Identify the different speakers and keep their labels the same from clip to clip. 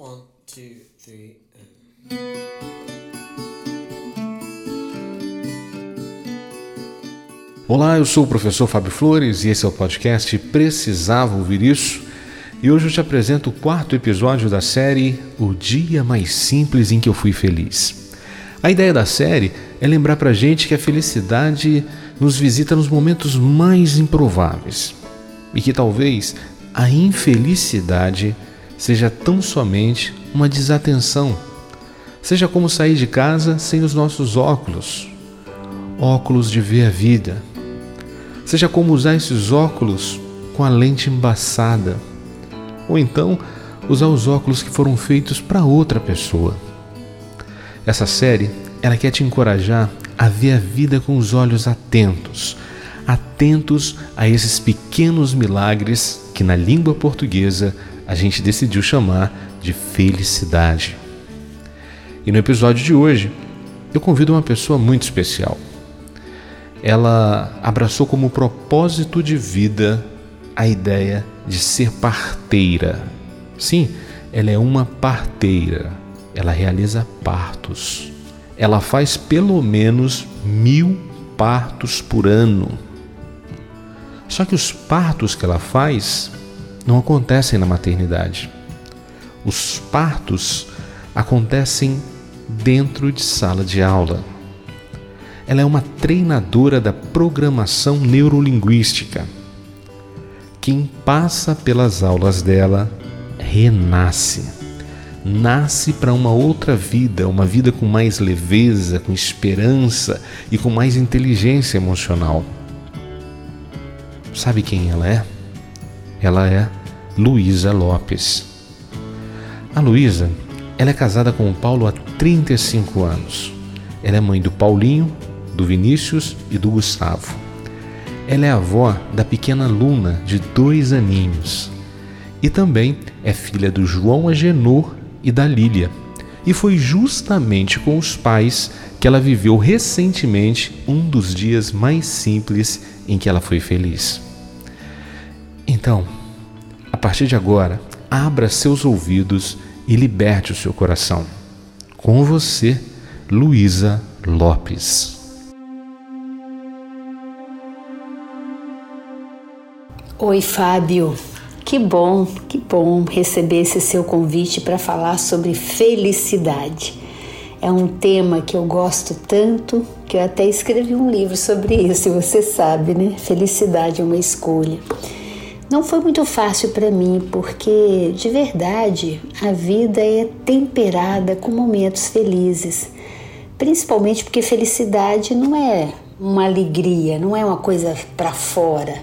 Speaker 1: One, two, three.
Speaker 2: Olá, eu sou o professor Fábio Flores e esse é o podcast Precisava Ouvir Isso. E hoje eu te apresento o quarto episódio da série O Dia Mais Simples em que eu Fui Feliz. A ideia da série é lembrar pra gente que a felicidade nos visita nos momentos mais improváveis e que talvez a infelicidade seja tão somente uma desatenção. Seja como sair de casa sem os nossos óculos, óculos de ver a vida. Seja como usar esses óculos com a lente embaçada. Ou então usar os óculos que foram feitos para outra pessoa. Essa série, ela quer te encorajar a ver a vida com os olhos atentos, atentos a esses pequenos milagres que na língua portuguesa a gente decidiu chamar de felicidade. E no episódio de hoje, eu convido uma pessoa muito especial. Ela abraçou como propósito de vida a ideia de ser parteira. Sim, ela é uma parteira. Ela realiza partos. Ela faz pelo menos mil partos por ano. Só que os partos que ela faz não acontecem na maternidade. Os partos acontecem dentro de sala de aula. Ela é uma treinadora da programação neurolinguística. Quem passa pelas aulas dela renasce. Nasce para uma outra vida, uma vida com mais leveza, com esperança e com mais inteligência emocional. Sabe quem ela é? Ela é Luísa Lopes. A Luísa, ela é casada com o Paulo há 35 anos. Ela é mãe do Paulinho, do Vinícius e do Gustavo. Ela é avó da pequena Luna, de dois aninhos. E também é filha do João Agenor e da Lília. E foi justamente com os pais que ela viveu recentemente um dos dias mais simples em que ela foi feliz. Então, partir de agora, abra seus ouvidos e liberte o seu coração. Com você, Luísa Lopes.
Speaker 3: Oi, Fábio. Que bom, que bom receber esse seu convite para falar sobre felicidade. É um tema que eu gosto tanto que eu até escrevi um livro sobre isso, você sabe, né? Felicidade é uma escolha. Não foi muito fácil para mim, porque de verdade a vida é temperada com momentos felizes. Principalmente porque felicidade não é uma alegria, não é uma coisa para fora.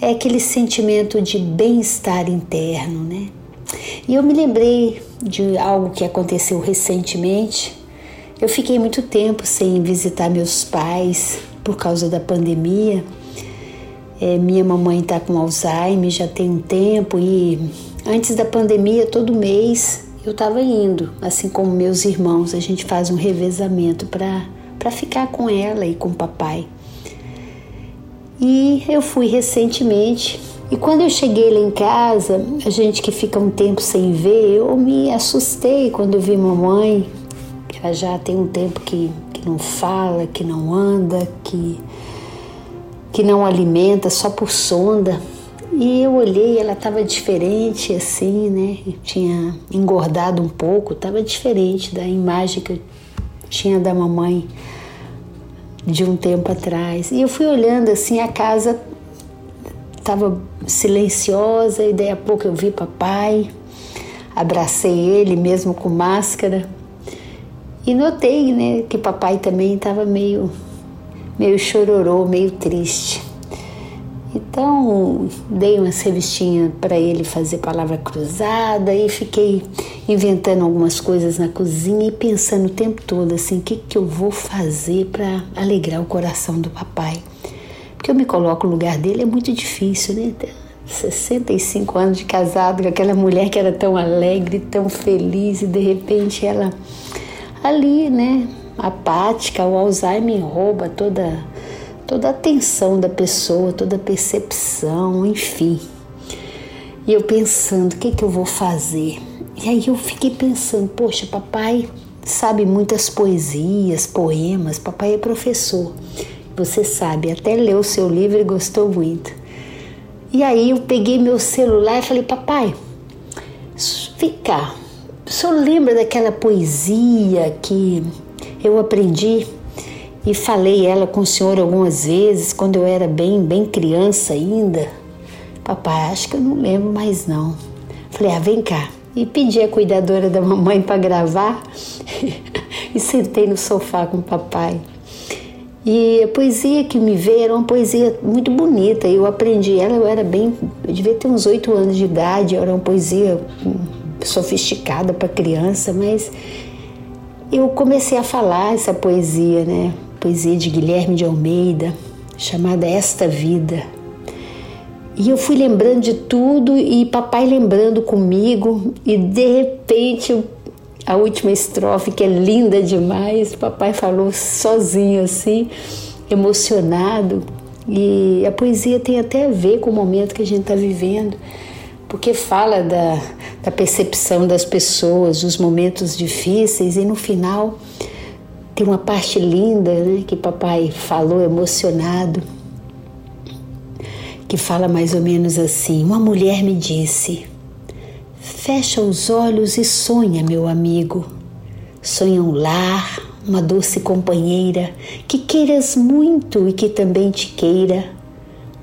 Speaker 3: É aquele sentimento de bem-estar interno, né? E eu me lembrei de algo que aconteceu recentemente. Eu fiquei muito tempo sem visitar meus pais por causa da pandemia é, minha mamãe está com Alzheimer já tem um tempo e antes da pandemia, todo mês eu estava indo, assim como meus irmãos, a gente faz um revezamento para ficar com ela e com o papai. E eu fui recentemente e quando eu cheguei lá em casa, a gente que fica um tempo sem ver, eu me assustei quando eu vi mamãe, que ela já tem um tempo que, que não fala, que não anda, que que não alimenta só por sonda. E eu olhei, ela estava diferente assim, né? tinha engordado um pouco, estava diferente da imagem que eu tinha da mamãe de um tempo atrás. E eu fui olhando assim, a casa estava silenciosa e daí a pouco eu vi papai, abracei ele mesmo com máscara e notei, né, que papai também estava meio meio chororô, meio triste. Então, dei uma revistinhas para ele fazer palavra cruzada e fiquei inventando algumas coisas na cozinha e pensando o tempo todo assim, o que, que eu vou fazer para alegrar o coração do papai. Porque eu me coloco no lugar dele, é muito difícil, né? 65 anos de casado com aquela mulher que era tão alegre, tão feliz e de repente ela ali, né, apática, o Alzheimer rouba toda, toda a atenção da pessoa, toda a percepção, enfim. E eu pensando, o que, que eu vou fazer? E aí eu fiquei pensando, poxa, papai sabe muitas poesias, poemas, papai é professor. Você sabe, até leu o seu livro e gostou muito. E aí eu peguei meu celular e falei, papai, cá, o senhor lembra daquela poesia que eu aprendi e falei ela com o senhor algumas vezes quando eu era bem, bem criança ainda? Papai, acho que eu não lembro mais não. Falei, ah, vem cá. E pedi a cuidadora da mamãe para gravar e sentei no sofá com o papai. E a poesia que me veio era uma poesia muito bonita. Eu aprendi ela, eu era bem. Eu devia ter uns oito anos de idade, era uma poesia sofisticada para criança, mas eu comecei a falar essa poesia, né? Poesia de Guilherme de Almeida, chamada Esta Vida. E eu fui lembrando de tudo e papai lembrando comigo, e de repente a última estrofe, que é linda demais, papai falou sozinho assim, emocionado. E a poesia tem até a ver com o momento que a gente está vivendo, porque fala da, da percepção das pessoas, dos momentos difíceis, e no final tem uma parte linda né, que papai falou emocionado, que fala mais ou menos assim: Uma mulher me disse Fecha os olhos e sonha, meu amigo. Sonha um lar, uma doce companheira que queiras muito e que também te queira.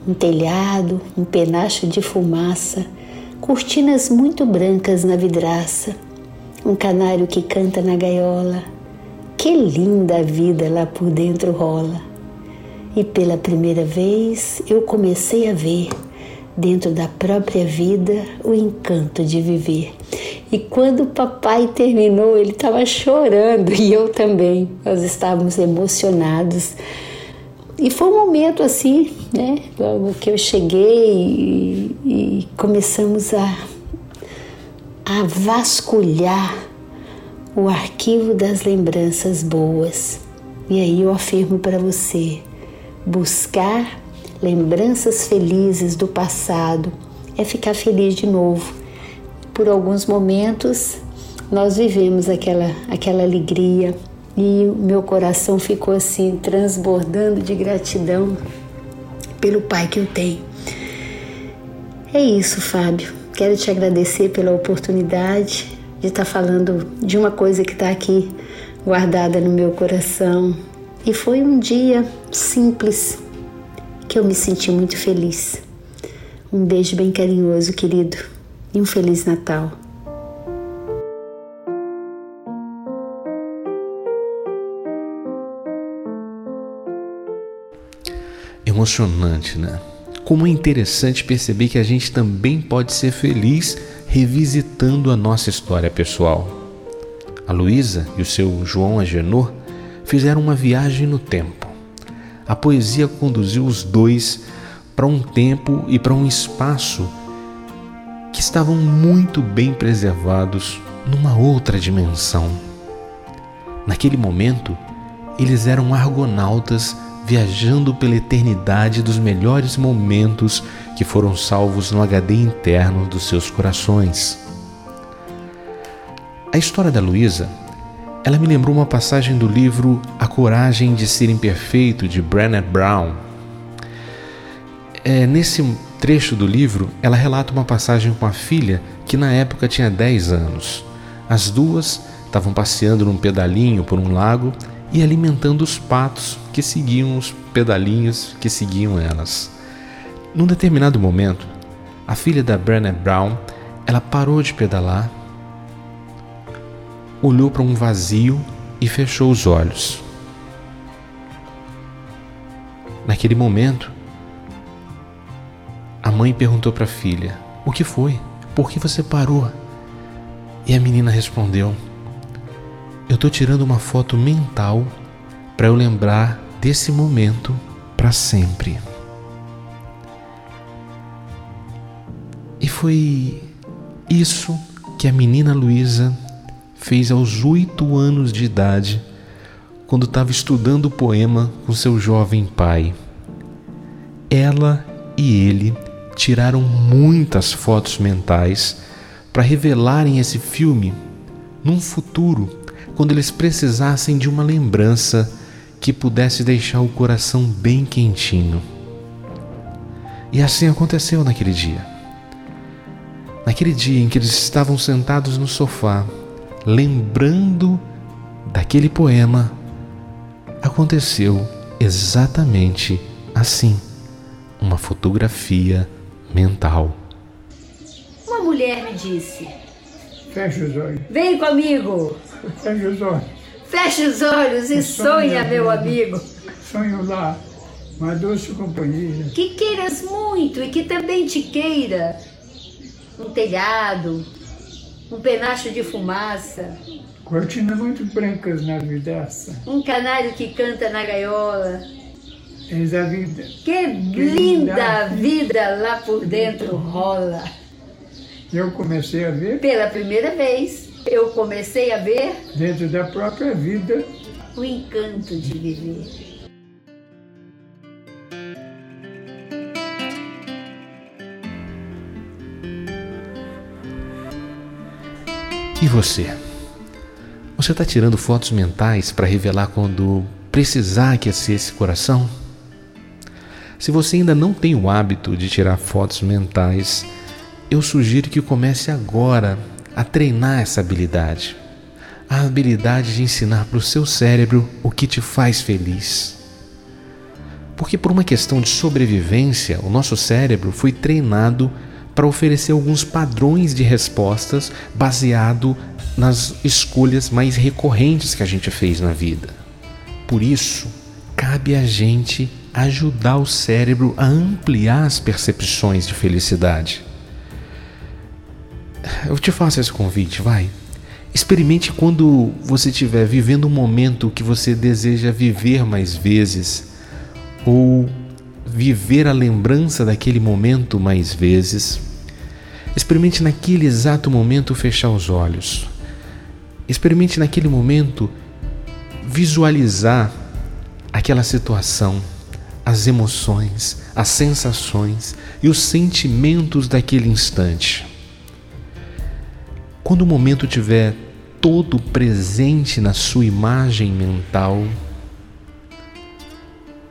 Speaker 3: Um telhado, um penacho de fumaça, cortinas muito brancas na vidraça, um canário que canta na gaiola. Que linda a vida lá por dentro rola. E pela primeira vez eu comecei a ver dentro da própria vida o encanto de viver. E quando o papai terminou, ele estava chorando e eu também. Nós estávamos emocionados. E foi um momento assim, né? Logo que eu cheguei e, e começamos a, a vasculhar o arquivo das lembranças boas. E aí eu afirmo para você: buscar lembranças felizes do passado, é ficar feliz de novo. Por alguns momentos nós vivemos aquela, aquela alegria e meu coração ficou assim transbordando de gratidão pelo pai que eu tenho. É isso, Fábio. Quero te agradecer pela oportunidade de estar falando de uma coisa que está aqui guardada no meu coração. E foi um dia simples, que eu me senti muito feliz. Um beijo bem carinhoso, querido, e um Feliz Natal.
Speaker 2: Emocionante, né? Como é interessante perceber que a gente também pode ser feliz revisitando a nossa história pessoal. A Luísa e o seu João Agenor fizeram uma viagem no tempo a poesia conduziu os dois para um tempo e para um espaço que estavam muito bem preservados numa outra dimensão. Naquele momento, eles eram argonautas viajando pela eternidade dos melhores momentos que foram salvos no HD interno dos seus corações. A história da Luísa ela me lembrou uma passagem do livro A Coragem de Ser Imperfeito, de Brené Brown. É, nesse trecho do livro, ela relata uma passagem com a filha que na época tinha 10 anos. As duas estavam passeando num pedalinho por um lago e alimentando os patos que seguiam os pedalinhos que seguiam elas. Num determinado momento, a filha da Brené Brown, ela parou de pedalar olhou para um vazio e fechou os olhos. Naquele momento, a mãe perguntou para a filha: O que foi? Por que você parou? E a menina respondeu: Eu estou tirando uma foto mental para eu lembrar desse momento para sempre. E foi isso que a menina Luísa fez aos oito anos de idade, quando estava estudando o poema com seu jovem pai. Ela e ele tiraram muitas fotos mentais para revelarem esse filme num futuro, quando eles precisassem de uma lembrança que pudesse deixar o coração bem quentinho. E assim aconteceu naquele dia. Naquele dia em que eles estavam sentados no sofá, lembrando daquele poema, aconteceu exatamente assim uma fotografia mental.
Speaker 3: Uma mulher me disse:
Speaker 4: Fecha os olhos.
Speaker 3: Vem comigo!
Speaker 4: Fecha os olhos.
Speaker 3: Feche os olhos e sonha, meu amigo.
Speaker 4: Sonho lá, uma doce companhia.
Speaker 3: Que queiras muito e que também te queira um telhado, um penacho de fumaça,
Speaker 4: Cortinas muito brancas na vidraça.
Speaker 3: um canário que canta na gaiola.
Speaker 4: Eis a vida.
Speaker 3: Que linda vida lá por dentro rola.
Speaker 4: Eu comecei a ver
Speaker 3: Pela primeira vez, eu comecei a ver
Speaker 4: dentro da própria vida
Speaker 3: o encanto de viver.
Speaker 2: E você? Você está tirando fotos mentais para revelar quando precisar aquecer esse coração? Se você ainda não tem o hábito de tirar fotos mentais, eu sugiro que comece agora a treinar essa habilidade. A habilidade de ensinar para o seu cérebro o que te faz feliz. Porque, por uma questão de sobrevivência, o nosso cérebro foi treinado para oferecer alguns padrões de respostas baseado nas escolhas mais recorrentes que a gente fez na vida. Por isso, cabe a gente ajudar o cérebro a ampliar as percepções de felicidade. Eu te faço esse convite, vai. Experimente quando você estiver vivendo um momento que você deseja viver mais vezes, ou viver a lembrança daquele momento mais vezes. Experimente naquele exato momento fechar os olhos. Experimente naquele momento visualizar aquela situação, as emoções, as sensações e os sentimentos daquele instante. Quando o momento tiver todo presente na sua imagem mental,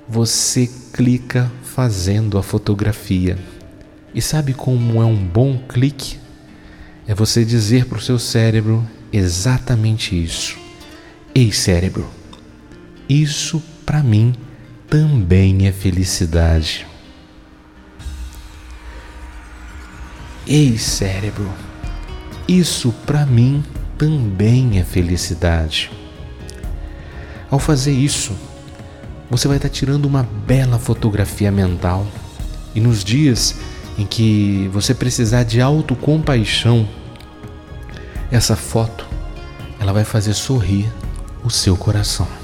Speaker 2: você clica fazendo a fotografia. E sabe como é um bom clique? É você dizer para o seu cérebro exatamente isso. Ei, cérebro, isso para mim também é felicidade. Ei, cérebro, isso para mim também é felicidade. Ao fazer isso, você vai estar tirando uma bela fotografia mental. E nos dias em que você precisar de autocompaixão, essa foto ela vai fazer sorrir o seu coração.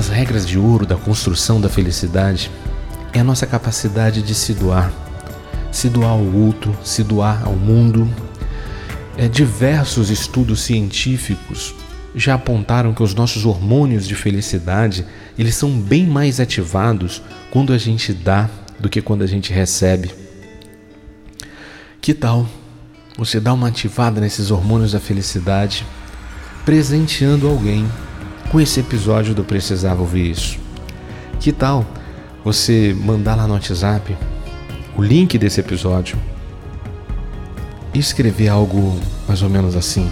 Speaker 2: Das regras de ouro da construção da felicidade é a nossa capacidade de se doar, se doar ao outro, se doar ao mundo. É, diversos estudos científicos já apontaram que os nossos hormônios de felicidade eles são bem mais ativados quando a gente dá do que quando a gente recebe. Que tal você dar uma ativada nesses hormônios da felicidade, presenteando alguém com esse episódio do Precisava Ouvir Isso? Que tal você mandar lá no WhatsApp o link desse episódio e escrever algo mais ou menos assim?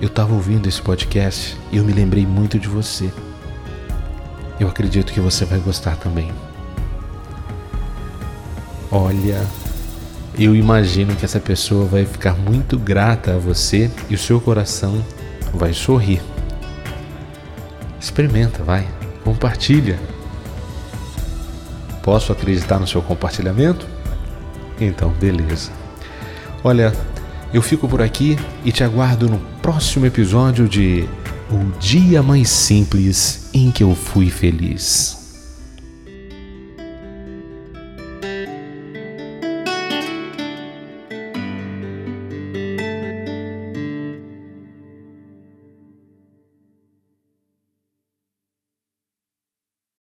Speaker 2: Eu estava ouvindo esse podcast e eu me lembrei muito de você. Eu acredito que você vai gostar também. Olha, eu imagino que essa pessoa vai ficar muito grata a você e o seu coração vai sorrir. Experimenta, vai, compartilha. Posso acreditar no seu compartilhamento? Então, beleza. Olha, eu fico por aqui e te aguardo no próximo episódio de O Dia Mais Simples em que eu fui feliz.